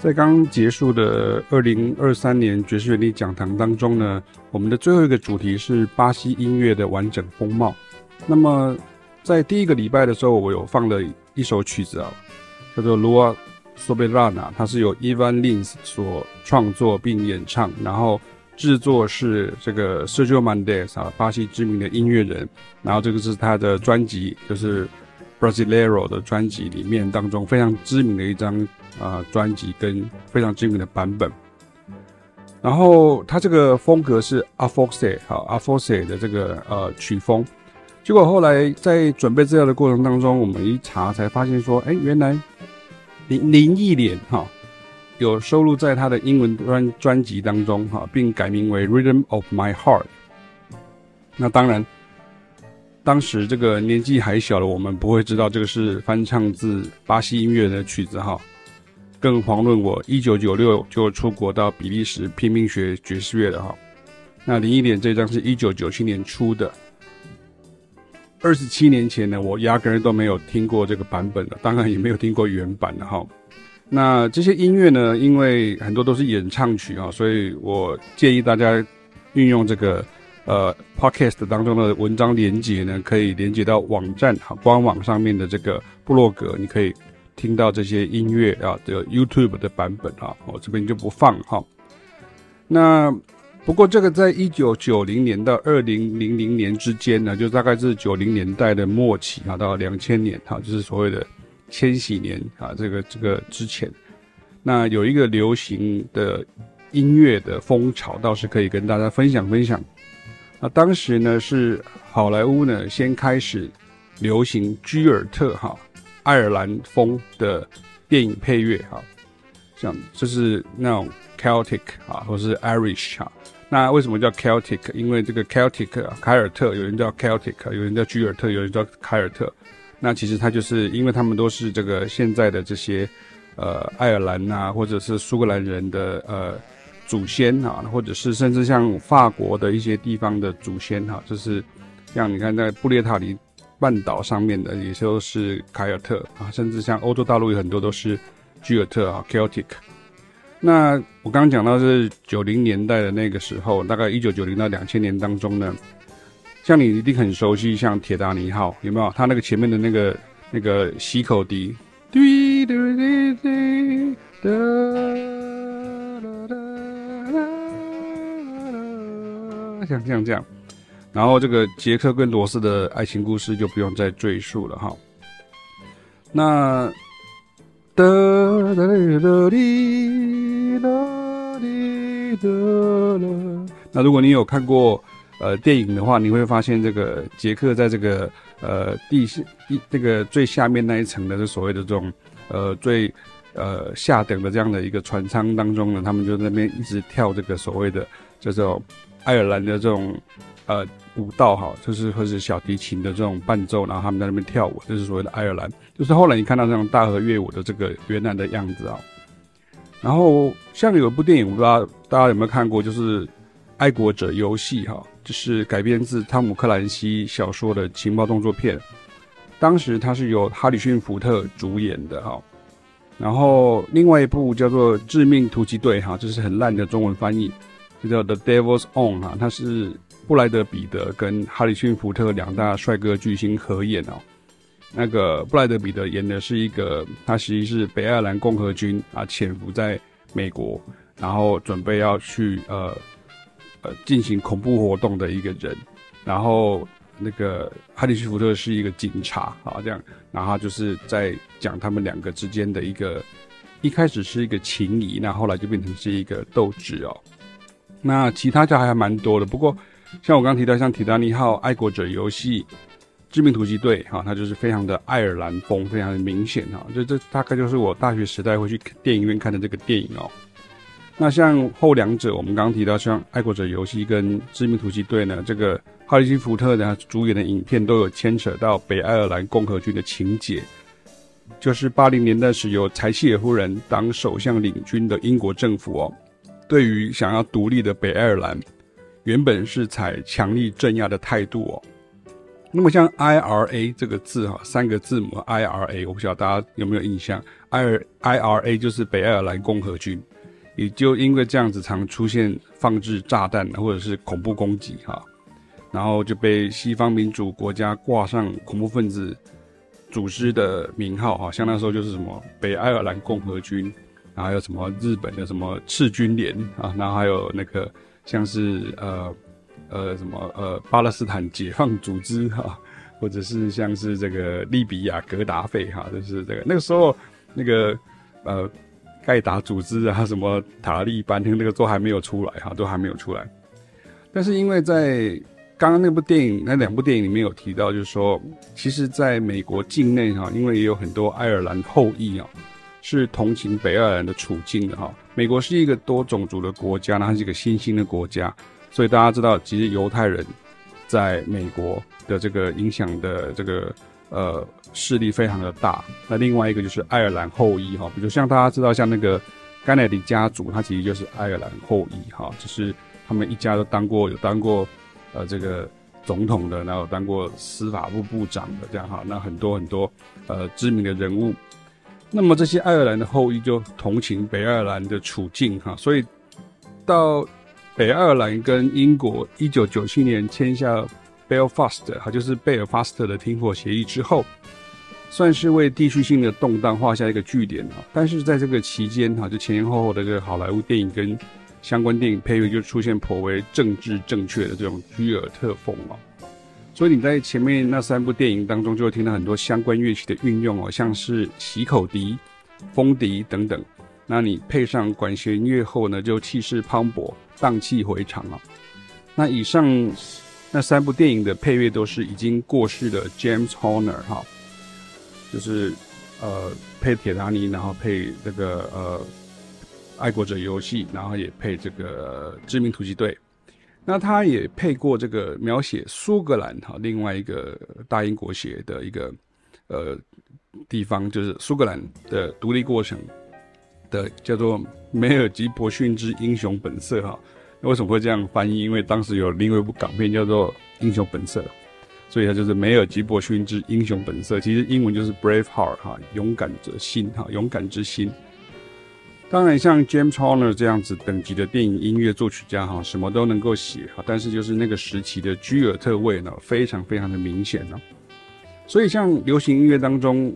在刚结束的二零二三年爵士乐理讲堂当中呢，我们的最后一个主题是巴西音乐的完整风貌。那么在第一个礼拜的时候，我有放了一首曲子啊，叫做《Lua Soberana》，它是由 Ivan Lins 所创作并演唱，然后制作是这个 Sergio Mendes 啊，巴西知名的音乐人，然后这个是他的专辑，就是。Brasilero 的专辑里面当中非常知名的一张啊专辑跟非常知名的版本，然后他这个风格是 Aforce 好 Aforce 的这个呃曲风，结果后来在准备资料的过程当中，我们一查才发现说，哎，原来林林忆莲哈有收录在他的英文专专辑当中哈，并改名为 Rhythm of My Heart，那当然。当时这个年纪还小的我们不会知道这个是翻唱自巴西音乐的曲子哈，更遑论我一九九六就出国到比利时拼命学爵士乐的哈。那林忆莲这张是一九九七年出的，二十七年前呢，我压根都没有听过这个版本的，当然也没有听过原版的哈。那这些音乐呢，因为很多都是演唱曲啊，所以我建议大家运用这个。呃，Podcast 当中的文章连接呢，可以连接到网站哈，官网上面的这个部落格，你可以听到这些音乐啊，的 YouTube 的版本啊，我这边就不放哈。那不过这个在一九九零年到二零零零年之间呢，就大概是九零年代的末期啊，到两千年哈，就是所谓的千禧年啊，这个这个之前，那有一个流行的音乐的风潮，倒是可以跟大家分享分享。那当时呢，是好莱坞呢先开始流行居尔特哈爱尔兰风的电影配乐哈，像就是那种 Celtic 啊，或是 Irish 哈。那为什么叫 Celtic？因为这个 Celtic 凯尔特，有人叫 Celtic，有人叫居尔特，有人叫凯尔特。那其实它就是因为他们都是这个现在的这些呃爱尔兰啊，或者是苏格兰人的呃。祖先啊，或者是甚至像法国的一些地方的祖先哈，就是像你看在布列塔尼半岛上面的，也就是凯尔特啊，甚至像欧洲大陆有很多都是居尔特啊 （Celtic）。那我刚刚讲到是九零年代的那个时候，大概一九九零到两千年当中呢，像你一定很熟悉，像铁达尼号有没有？它那个前面的那个那个吸口笛，滴滴滴滴的。像这样这样，然后这个杰克跟罗斯的爱情故事就不用再赘述了哈。那哒哒哒哒滴哒滴哒啦。那如果你有看过呃电影的话，你会发现这个杰克在这个呃地下地这个最下面那一层的，这所谓的这种呃最呃下等的这样的一个船舱当中呢，他们就在那边一直跳这个所谓的这种。爱尔兰的这种呃舞蹈哈，就是或是小提琴的这种伴奏，然后他们在那边跳舞，这、是所谓的爱尔兰。就是后来你看到这种大河乐舞的这个原来的样子啊。然后像有一部电影，我不知道大家有没有看过，就是《爱国者游戏》哈，就是改编自汤姆克兰西小说的情报动作片。当时它是由哈里逊福特主演的哈。然后另外一部叫做《致命突击队》哈，就是很烂的中文翻译。就叫 The Devil's Own 哈，它是布莱德彼得跟哈里逊福特两大帅哥巨星合演哦。那个布莱德彼得演的是一个，他其实是北爱尔兰共和军啊，潜伏在美国，然后准备要去呃呃进行恐怖活动的一个人。然后那个哈里逊福特是一个警察啊，这样，然后就是在讲他们两个之间的一个，一开始是一个情谊，那后来就变成是一个斗智哦。那其他家还蛮多的，不过像我刚提到，像《铁达尼号》《爱国者游戏》《致命突击队》哈，它就是非常的爱尔兰风，非常的明显哈。这这大概就是我大学时代会去电影院看的这个电影哦。那像后两者，我们刚刚提到像《爱国者游戏》跟《致命突击队》呢，这个哈里逊福特呢主演的影片都有牵扯到北爱尔兰共和军的情节，就是八零年代时由柴契尔夫人当首相领军的英国政府哦。对于想要独立的北爱尔兰，原本是采强力镇压的态度哦。那么像 IRA 这个字哈，三个字母 IRA，我不晓得大家有没有印象，I I R A 就是北爱尔兰共和军，也就因为这样子常出现放置炸弹或者是恐怖攻击哈，然后就被西方民主国家挂上恐怖分子组织的名号哈，像那时候就是什么北爱尔兰共和军，然后还有什么日本的什么赤军连啊，然后还有那个像是呃呃什么呃巴勒斯坦解放组织哈。或者是像是这个利比亚格达费哈，就是这个那个时候那个呃盖达组织啊，什么塔利班，那个都还没有出来哈，都还没有出来。但是因为在刚刚那部电影那两部电影里面有提到，就是说，其实在美国境内哈，因为也有很多爱尔兰后裔啊，是同情北爱尔兰的处境的哈。美国是一个多种族的国家，它是一个新兴的国家，所以大家知道，其实犹太人在美国。的这个影响的这个呃势力非常的大。那另外一个就是爱尔兰后裔哈，比如像大家知道像那个甘乃迪家族，他其实就是爱尔兰后裔哈，就是他们一家都当过有当过呃这个总统的，然后当过司法部部长的这样哈。那很多很多呃知名的人物，那么这些爱尔兰的后裔就同情北爱尔兰的处境哈，所以到北爱尔兰跟英国一九九七年签下。Belfast，哈，就是贝尔法斯特的停火协议之后，算是为地区性的动荡画下一个句点啊。但是在这个期间，哈，就前前后后的这个好莱坞电影跟相关电影配乐就出现颇为政治正确的这种居尔特风啊。所以你在前面那三部电影当中，就会听到很多相关乐器的运用哦，像是喜口笛、风笛等等。那你配上管弦乐后呢，就气势磅礴、荡气回肠啊。那以上。那三部电影的配乐都是已经过世的 James Horner 哈，就是呃配铁达尼，然后配这个呃爱国者游戏，然后也配这个致命突击队。那他也配过这个描写苏格兰哈，另外一个大英国协的一个呃地方，就是苏格兰的独立过程的叫做梅尔吉伯逊之英雄本色哈。那为什么会这样翻译？因为当时有另外一部港片叫做《英雄本色》，所以它就是梅尔吉伯逊之英雄本色。其实英文就是 Brave Heart 哈，勇敢者心哈，勇敢之心。当然，像 James Horner 这样子等级的电影音乐作曲家哈，什么都能够写哈，但是就是那个时期的居尔特味呢，非常非常的明显呢。所以，像流行音乐当中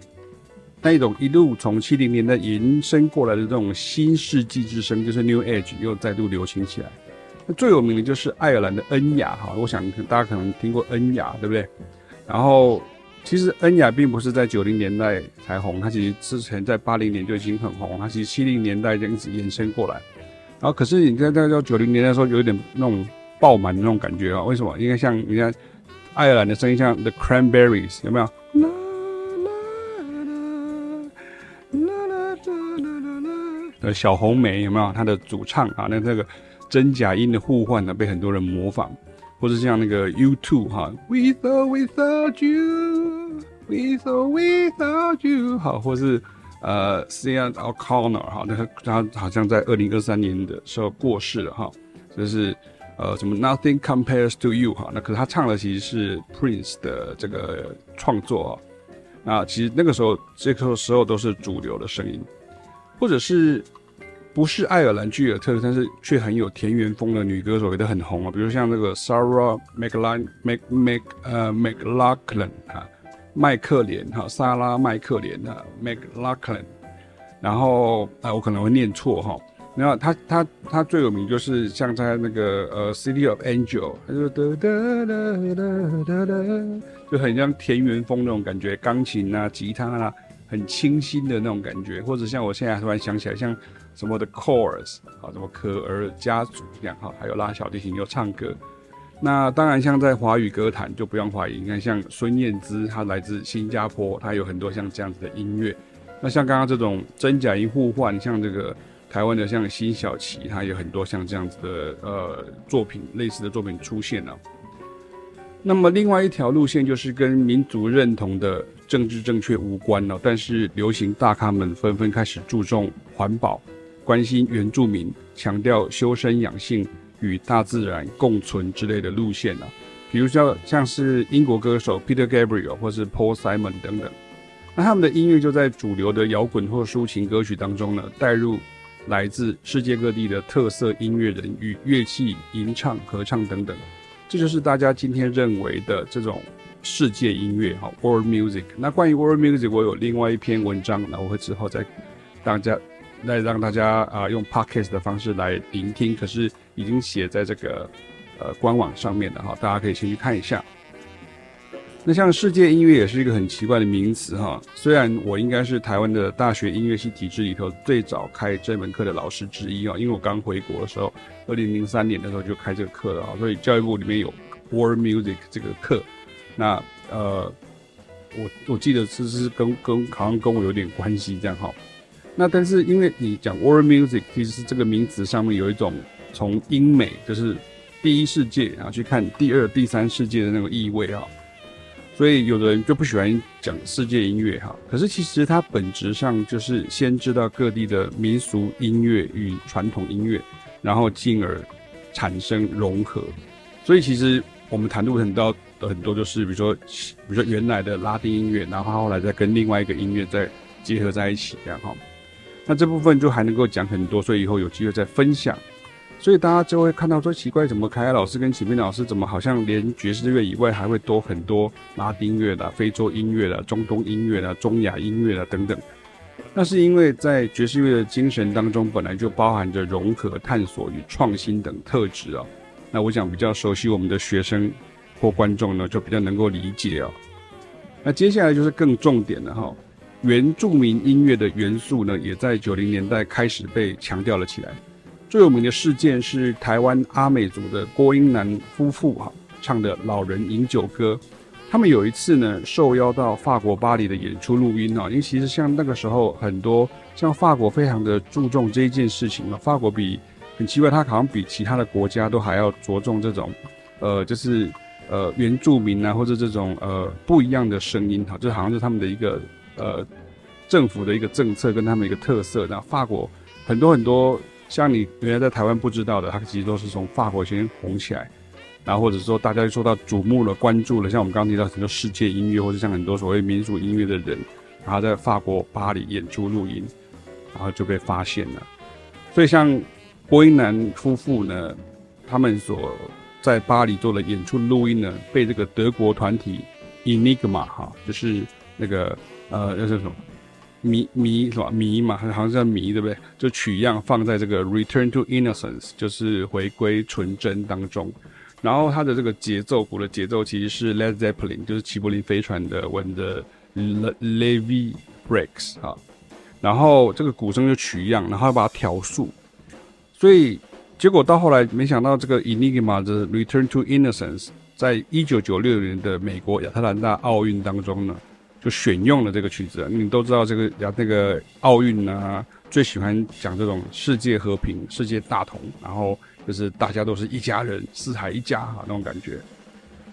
那一种一路从七零年代延伸过来的这种新世纪之声，就是 New Age 又再度流行起来。那最有名的就是爱尔兰的恩雅哈，我想大家可能听过恩雅，对不对？然后其实恩雅并不是在九零年代才红，它其实之前在八零年就已经很红，它其实七零年代就一直延伸过来。然后可是你在在到九零年代的时候，有点那种爆满的那种感觉啊？为什么？因为像你看爱尔兰的声音，像 The Cranberries 有没有？啦啦啦啦啦啦啦，小红莓有没有？它的主唱啊，那这个。真假音的互换呢，被很多人模仿，或者像那个 U2 哈，With or Without You，With or Without You，好，或是呃 Sinéad O'Connor 哈，那他好像在二零二三年的时候过世了哈，就是呃什么 Nothing Compares to You 哈，那可是他唱的其实是 Prince 的这个创作啊，那其实那个时候这个时候都是主流的声音，或者是。不是爱尔兰居尔特，但是却很有田园风的女歌手也都很红啊，比如像那个 Sarah McLachlan Mac Mac 呃 McLachlan 哈，麦克连哈，莎拉麦克连哈 McLachlan，然后啊我可能会念错哈，然后他他他最有名就是像在那个呃 City of Angel，他就，很像田园风那种感觉，钢琴啊吉他啊，很清新的那种感觉，或者像我现在突然想起来像。什么的 chorus 啊，什么可儿家族这样哈，还有拉小提琴又唱歌。那当然，像在华语歌坛就不用怀疑，你看像孙燕姿，她来自新加坡，她有很多像这样子的音乐。那像刚刚这种真假音互换，像这个台湾的像辛晓琪，她有很多像这样子的呃作品，类似的作品出现了。那么另外一条路线就是跟民族认同的政治正确无关了，但是流行大咖们纷纷开始注重环保。关心原住民，强调修身养性与大自然共存之类的路线啊，比如说像是英国歌手 Peter Gabriel 或是 Paul Simon 等等。那他们的音乐就在主流的摇滚或抒情歌曲当中呢，带入来自世界各地的特色音乐人与乐器吟唱、合唱等等，这就是大家今天认为的这种世界音乐哈，World Music。那关于 World Music，我有另外一篇文章，那我会之后再大家来让大家啊用 Podcast 的方式来聆听，可是已经写在这个呃官网上面的哈，大家可以先去看一下。那像世界音乐也是一个很奇怪的名词哈，虽然我应该是台湾的大学音乐系体制里头最早开这门课的老师之一啊，因为我刚回国的时候，二零零三年的时候就开这个课了啊，所以教育部里面有 World Music 这个课。那呃，我我记得是是跟跟好像跟我有点关系这样哈。那但是因为你讲 World Music，其实是这个名词上面有一种从英美就是第一世界然后去看第二、第三世界的那种意味啊。所以有的人就不喜欢讲世界音乐哈，可是其实它本质上就是先知道各地的民俗音乐与传统音乐，然后进而产生融合。所以其实我们谈论很多的很多就是，比如说，比如说原来的拉丁音乐，然后后来再跟另外一个音乐再结合在一起这样哈。那这部分就还能够讲很多，所以以后有机会再分享。所以大家就会看到说奇怪，怎么凯凯老师跟启明老师怎么好像连爵士乐以外还会多很多拉丁乐的、非洲音乐的、中东音乐的、中亚音乐的等等。那是因为在爵士乐的精神当中，本来就包含着融合、探索与创新等特质啊。那我想比较熟悉我们的学生或观众呢，就比较能够理解哦。那接下来就是更重点的哈，原住民音乐的元素呢，也在九零年代开始被强调了起来。最有名的事件是台湾阿美族的郭英男夫妇哈唱的《老人饮酒歌》。他们有一次呢受邀到法国巴黎的演出录音啊，因为其实像那个时候很多像法国非常的注重这一件事情啊，法国比很奇怪，他好像比其他的国家都还要着重这种呃就是呃原住民啊或者这种呃不一样的声音哈，就好像是他们的一个呃政府的一个政策跟他们一个特色。那法国很多很多。像你原来在台湾不知道的，它其实都是从法国先红起来，然后或者说大家受到瞩目了、关注了，像我们刚提到很多世界音乐，或者像很多所谓民族音乐的人，然后在法国巴黎演出录音，然后就被发现了。所以像波音男夫妇呢，他们所在巴黎做的演出录音呢，被这个德国团体 Enigma 哈，就是那个呃，那是什么？迷迷是吧？迷嘛，好像叫迷，对不对？就取样放在这个《Return to Innocence》，就是回归纯真当中。然后它的这个节奏鼓的节奏其实是 Led Zeppelin，就是齐柏林飞船的文的 Levee Breaks 哈。然后这个鼓声就取样，然后把它调速。所以结果到后来，没想到这个 Enigma 的《Return to Innocence》在一九九六年的美国亚特兰大奥运当中呢。就选用了这个曲子，你都知道这个讲那个奥运啊，最喜欢讲这种世界和平、世界大同，然后就是大家都是一家人，四海一家哈那种感觉。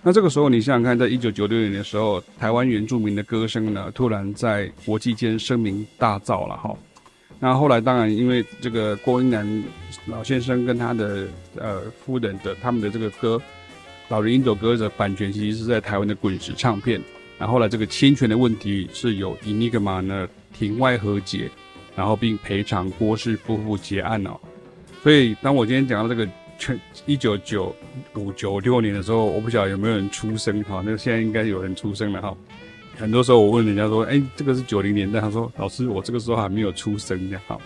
那这个时候你想想看，在一九九六年的时候，台湾原住民的歌声呢，突然在国际间声名大噪了哈。那后来当然因为这个郭英男老先生跟他的呃夫人的他们的这个歌《老人饮酒歌》的版权，其实是在台湾的滚石唱片。然后来这个侵权的问题是由 Enigma 呢庭外和解，然后并赔偿郭氏夫妇结案哦。所以当我今天讲到这个全一九九五九六年的时候，我不晓得有没有人出生哈？那现在应该有人出生了哈。很多时候我问人家说，哎，这个是九零年代，他说老师我这个时候还没有出生的哈。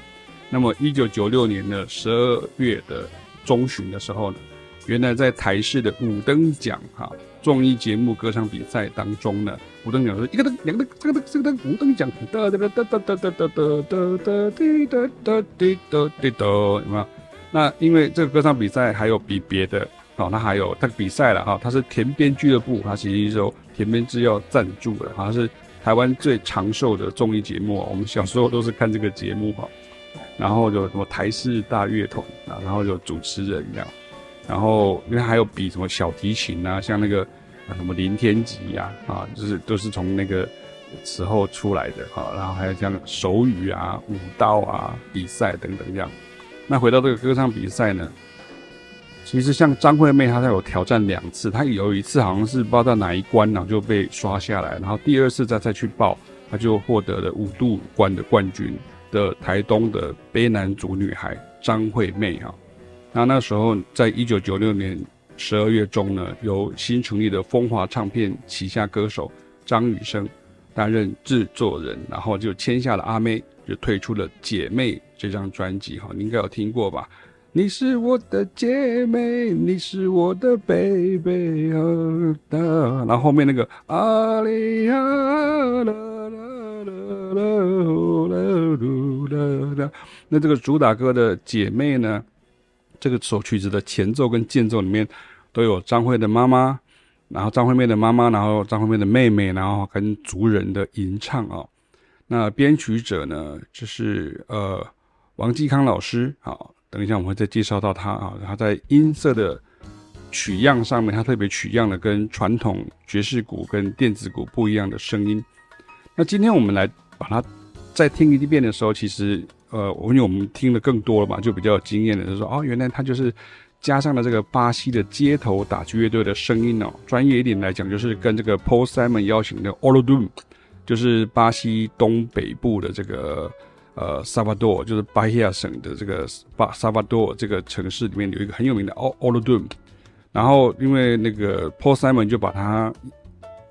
那么一九九六年的十二月的中旬的时候呢，原来在台视的五等奖哈。综艺节目歌唱比赛当中呢，五灯奖是一个灯、两个灯、三个灯、四个灯、五灯奖，哒哒哒哒哒哒哒哒哒哒哒滴哒哒滴哒滴哒，有没有？那因为这个歌唱比赛还有比别的哦，那还有它比赛了哈，它是田边俱乐部，它其实是由田边制药赞助的，好像是台湾最长寿的综艺节目，我们小时候都是看这个节目哈。然后有什么台视大乐团啊，然后有主持人这样。然后，因为还有比什么小提琴啊，像那个什么林天吉呀，啊，就是都是从那个时候出来的哈。然后还有像手语啊、舞蹈啊比赛等等这样。那回到这个歌唱比赛呢，其实像张惠妹，她在有挑战两次，她有一次好像是不知道在哪一关，然后就被刷下来，然后第二次再再去报，她就获得了五度冠的冠军的台东的卑南族女孩张惠妹哈。那那时候在一九九六年十二月中呢，由新成立的风华唱片旗下歌手张雨生担任制作人，然后就签下了阿妹，就推出了《姐妹》这张专辑哈，你应该有听过吧？你是我的姐妹，你是我的 baby 啊，然后后面那个啊哩啊啦啦啦啦啦，那这个主打歌的姐妹呢，这个首曲子的前奏跟间奏里面都有张惠的妈妈，然后张惠妹的妈妈，然后张惠妹的妹妹，然后跟族人的吟唱啊。那编曲者呢，就是呃王继康老师啊。等一下，我们会再介绍到他啊。他在音色的取样上面，他特别取样了跟传统爵士鼓跟电子鼓不一样的声音。那今天我们来把它再听一遍的时候，其实呃，因为我们听的更多了嘛，就比较有经验的，就说哦，原来他就是加上了这个巴西的街头打击乐队的声音哦。专业一点来讲，就是跟这个 Paul Simon 邀请的 Olodum，就是巴西东北部的这个。呃，萨瓦多就是巴西亚省的这个巴萨瓦多这个城市里面有一个很有名的 o l o d o o m，然后因为那个 Paul Simon 就把它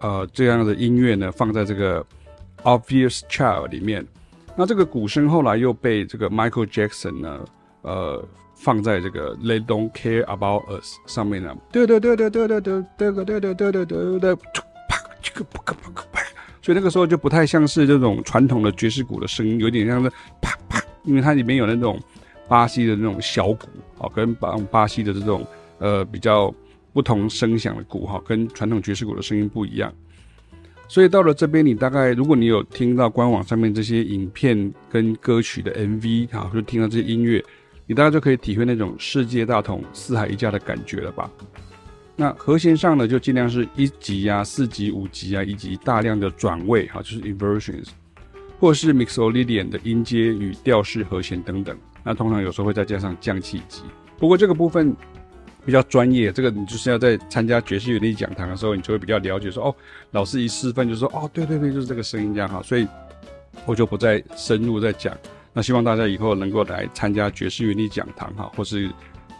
呃这样的音乐呢放在这个 Obvious Child 里面，那这个鼓声后来又被这个 Michael Jackson 呢呃放在这个 They Don't Care About Us 上面呢，对对对对对对对对对对对对对对，啪，这个啪啪啪。所以那个时候就不太像是这种传统的爵士鼓的声音，有点像是啪啪，因为它里面有那种巴西的那种小鼓，哦，跟巴巴西的这种呃比较不同声响的鼓，哈，跟传统爵士鼓的声音不一样。所以到了这边，你大概如果你有听到官网上面这些影片跟歌曲的 MV，哈，就听到这些音乐，你大概就可以体会那种世界大同、四海一家的感觉了吧。那和弦上呢，就尽量是一级啊、四级、五级啊，以及大量的转位哈，就是 inversions，或是 mixolydian 的音阶与调式和弦等等。那通常有时候会再加上降气级。不过这个部分比较专业，这个你就是要在参加爵士乐理讲堂的时候，你就会比较了解说，哦，老师一示范就说，哦，对对对，就是这个声音这样哈。所以我就不再深入再讲。那希望大家以后能够来参加爵士乐理讲堂哈，或是。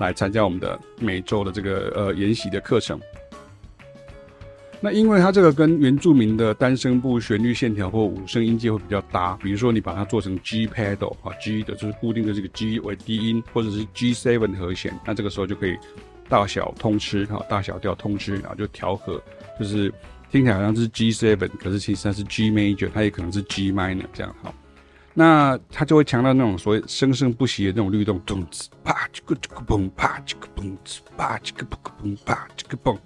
来参加我们的每周的这个呃研习的课程。那因为它这个跟原住民的单声部旋律线条或五声音阶会比较搭，比如说你把它做成 G pedal 啊，G 的就是固定的这个 G 为低音，或者是 G7 和弦，那这个时候就可以大小通吃哈，大小调通吃，然后就调和，就是听起来好像是 G7，可是其实它是 G major，它也可能是 G minor 这样哈。那他就会强调那种所谓生生不息的那种律动，咚子啪这个这个嘣，啪这个嘣子啪这个嘣啪这个嘣。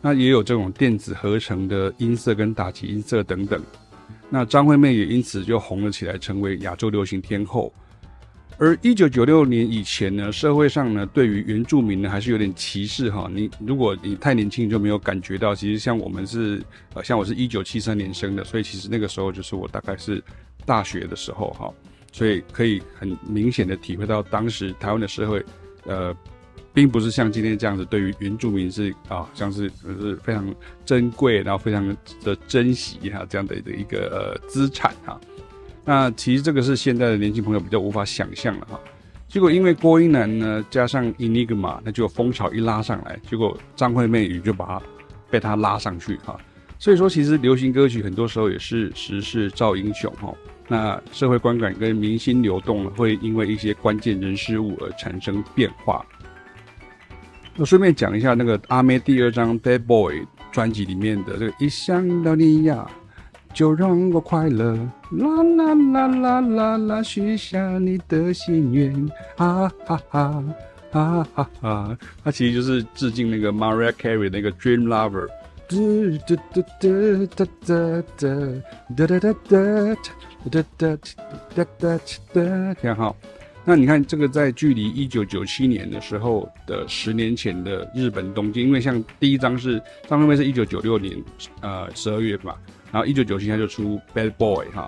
那也有这种电子合成的音色跟打击音色等等。那张惠妹也因此就红了起来，成为亚洲流行天后。而一九九六年以前呢，社会上呢对于原住民呢还是有点歧视哈。你如果你太年轻就没有感觉到，其实像我们是呃像我是一九七三年生的，所以其实那个时候就是我大概是。大学的时候，哈，所以可以很明显的体会到当时台湾的社会，呃，并不是像今天这样子，对于原住民是啊，像是是非常珍贵，然后非常的珍惜哈，这样的的一个呃资产哈。那其实这个是现在的年轻朋友比较无法想象的哈。结果因为郭英男呢，加上 Enigma，那就风潮一拉上来，结果张惠妹也就把他被他拉上去哈。所以说，其实流行歌曲很多时候也是时势造英雄哈。那社会观感跟民心流动会因为一些关键人事物而产生变化。我顺便讲一下那个阿妹第二张《Bad Boy》专辑里面的这个“一想到你呀，就让我快乐”，啦啦啦啦啦啦，许下你的心愿，哈哈哈，哈哈哈。它其实就是致敬那个 Mariah Carey 那个《Dream Lover》。哒哒哒哒哒哒哒哒哒哒。哒哒哒哒哒，挺好。那你看这个，在距离一九九七年的时候的十年前的日本东京，因为像第一张是张惠妹是一九九六年呃十二月嘛，然后一九九七年就出 Bad Boy 哈，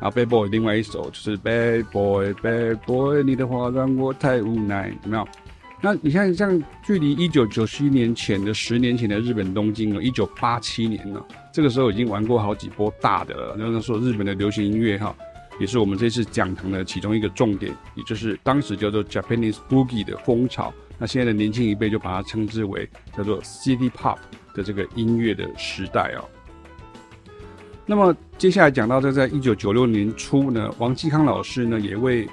然后 Bad Boy 另外一首就是 Bad Boy Bad Boy，你的话让我太无奈，有没有？那你看，像距离一九九七年前的十年前的日本东京哦，一九八七年呢，这个时候已经玩过好几波大的了。那时候日本的流行音乐哈，也是我们这次讲堂的其中一个重点，也就是当时叫做 Japanese Boogie 的风潮。那现在的年轻一辈就把它称之为叫做 City Pop 的这个音乐的时代哦。那么接下来讲到这，在一九九六年初呢，王继康老师呢也为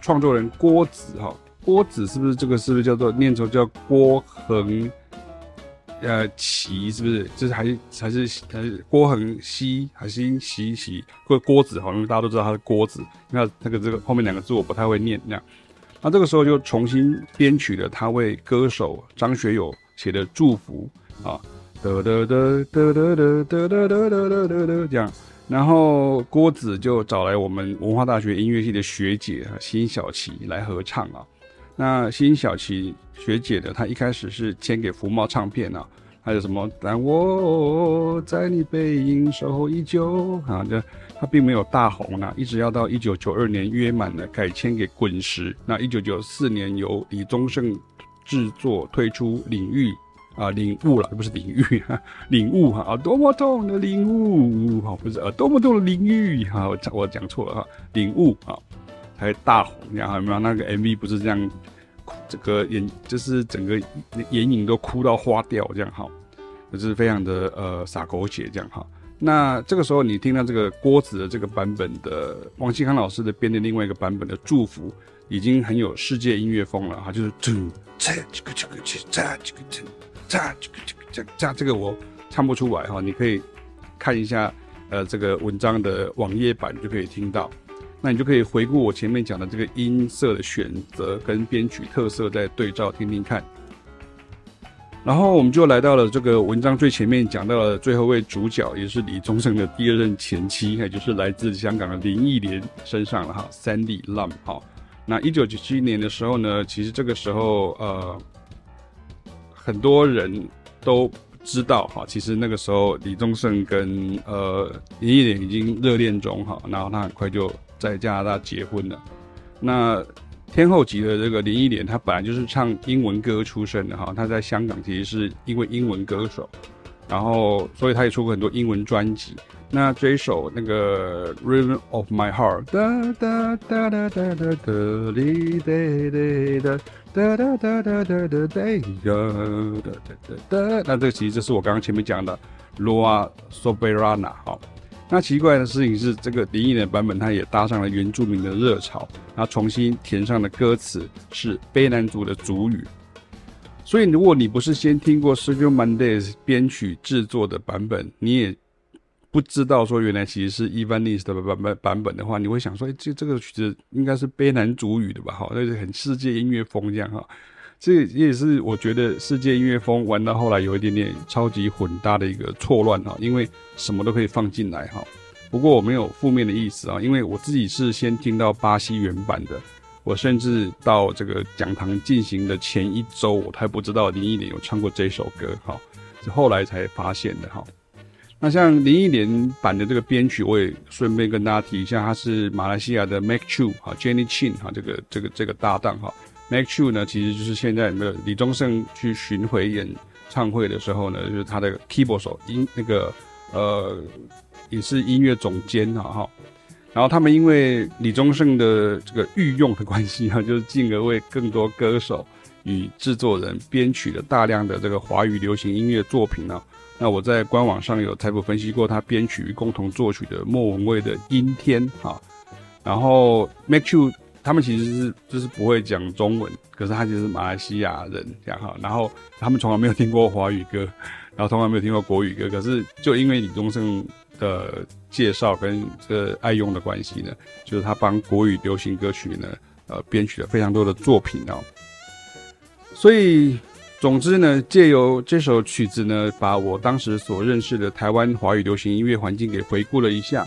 创作人郭子哈。郭子是不是这个？是不是叫做念成叫郭恒？呃，奇是不是？就是还是还是还是郭恒熙还是习习或者郭子？好，因为大家都知道他是郭子。那那个这个后面两个字我不太会念。那样那这个时候就重新编曲了他为歌手张学友写的祝福啊，哒哒哒哒哒哒哒哒哒哒哒哒哒这样。然后郭子就找来我们文化大学音乐系的学姐啊辛晓琪来合唱啊。那辛晓琪学姐的，她一开始是签给福茂唱片啊，还有什么？但我在你背影守候已久啊，这她并没有大红啊，一直要到一九九二年约满了改签给滚石。那一九九四年由李宗盛制作推出领域啊，领悟了，不是领域哈，领悟哈啊，多么痛的领悟哈，不是啊，多么痛的领域哈，我我讲错了哈，领悟啊。还大红，然后有没有那个 MV 不是这样，这个眼就是整个眼影都哭到花掉这样哈，就是非常的呃洒狗血这样哈。那这个时候你听到这个郭子的这个版本的王继康老师的编的另外一个版本的祝福，已经很有世界音乐风了哈，就是噔这这个这个这这这个这这这这这个我唱不出来哈，你可以看一下呃这个文章的网页版就可以听到。那你就可以回顾我前面讲的这个音色的选择跟编曲特色，再对照听听看。然后我们就来到了这个文章最前面讲到了最后一位主角，也是李宗盛的第二任前妻，也就是来自香港的林忆莲身上了哈，Sandy Lam 哈。那一九九七年的时候呢，其实这个时候呃，很多人都知道哈，其实那个时候李宗盛跟呃林忆莲已经热恋中哈，然后他很快就。在加拿大结婚了，那天后级的这个林忆莲，她本来就是唱英文歌出身的哈，她在香港其实是因为英文歌手，然后所以她也出过很多英文专辑。那这一首那个《Rhythm of My Heart》，哒哒哒哒哒哒哒哩哒哒哒哒哒哒哒哒哒哒哒哒哒，那这个其实就是我刚刚前面讲的《Loa Soberana》哈。那奇怪的事情是，这个林忆莲的版本，它也搭上了原住民的热潮，然后重新填上的歌词是卑南族的族语。所以，如果你不是先听过 Sergio Mendes 编曲制作的版本，你也不知道说原来其实是 Evanes 的版本版本的话，你会想说，哎，这这个曲子应该是悲男主语的吧？哈，那是很世界音乐风这样哈。这也是我觉得世界音乐风玩到后来有一点点超级混搭的一个错乱哈，因为什么都可以放进来哈。不过我没有负面的意思啊，因为我自己是先听到巴西原版的，我甚至到这个讲堂进行的前一周，我还不知道林忆莲有唱过这首歌哈，是后来才发现的哈。那像林忆莲版的这个编曲，我也顺便跟大家提一下，他是马来西亚的 Mac Chu 哈，Jenny Chin 哈，这个这个这个搭档哈。Mac Chu 呢，其实就是现在没有李宗盛去巡回演唱会的时候呢，就是他的 keyboard 手音那个呃，也是音乐总监哈哈。然后他们因为李宗盛的这个御用的关系哈，就是进而为更多歌手与制作人编曲了大量的这个华语流行音乐作品呢。那我在官网上有财富分析过他编曲共同作曲的莫文蔚的《阴天》哈。然后 Make You。他们其实是就是不会讲中文，可是他其实是马来西亚人这样哈，然后他们从来没有听过华语歌，然后从来没有听过国语歌，可是就因为李宗盛的介绍跟这爱用的关系呢，就是他帮国语流行歌曲呢，呃，编曲了非常多的作品哦。所以总之呢，借由这首曲子呢，把我当时所认识的台湾华语流行音乐环境给回顾了一下。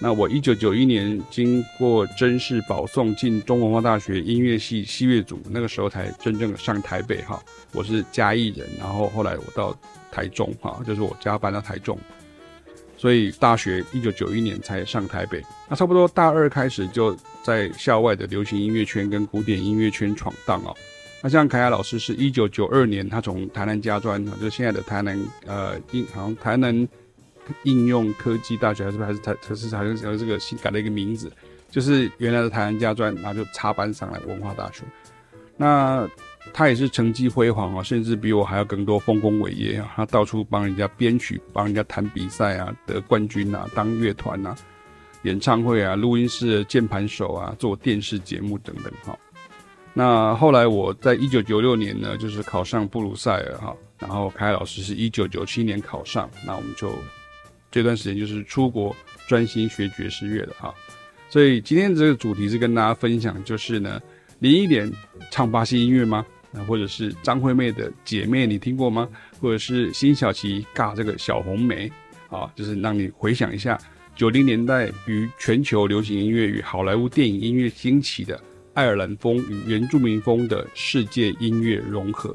那我一九九一年经过甄试保送进中文化大学音乐系西乐组，那个时候才真正的上台北哈。我是嘉义人，然后后来我到台中哈，就是我家搬到台中，所以大学一九九一年才上台北。那差不多大二开始就在校外的流行音乐圈跟古典音乐圈闯荡哦。那像凯亚老师是一九九二年，他从台南家专，就现在的台南呃应好像台南应用科技大学还是还是台可是好像有这个新改了一个名字，就是原来的台南家专，然后就插班上来文化大学。那他也是成绩辉煌啊，甚至比我还要更多丰功伟业啊！他到处帮人家编曲，帮人家弹比赛啊，得冠军啊，当乐团啊，演唱会啊，录音室键盘手啊，做电视节目等等哈。那后来我在一九九六年呢，就是考上布鲁塞尔哈，然后凯老师是一九九七年考上，那我们就这段时间就是出国专心学爵士乐的哈。所以今天这个主题是跟大家分享，就是呢。林忆莲唱巴西音乐吗？啊，或者是张惠妹的《姐妹》，你听过吗？或者是辛晓琪尬这个小红梅，啊，就是让你回想一下九零年代与全球流行音乐与好莱坞电影音乐兴起的爱尔兰风与原住民风的世界音乐融合。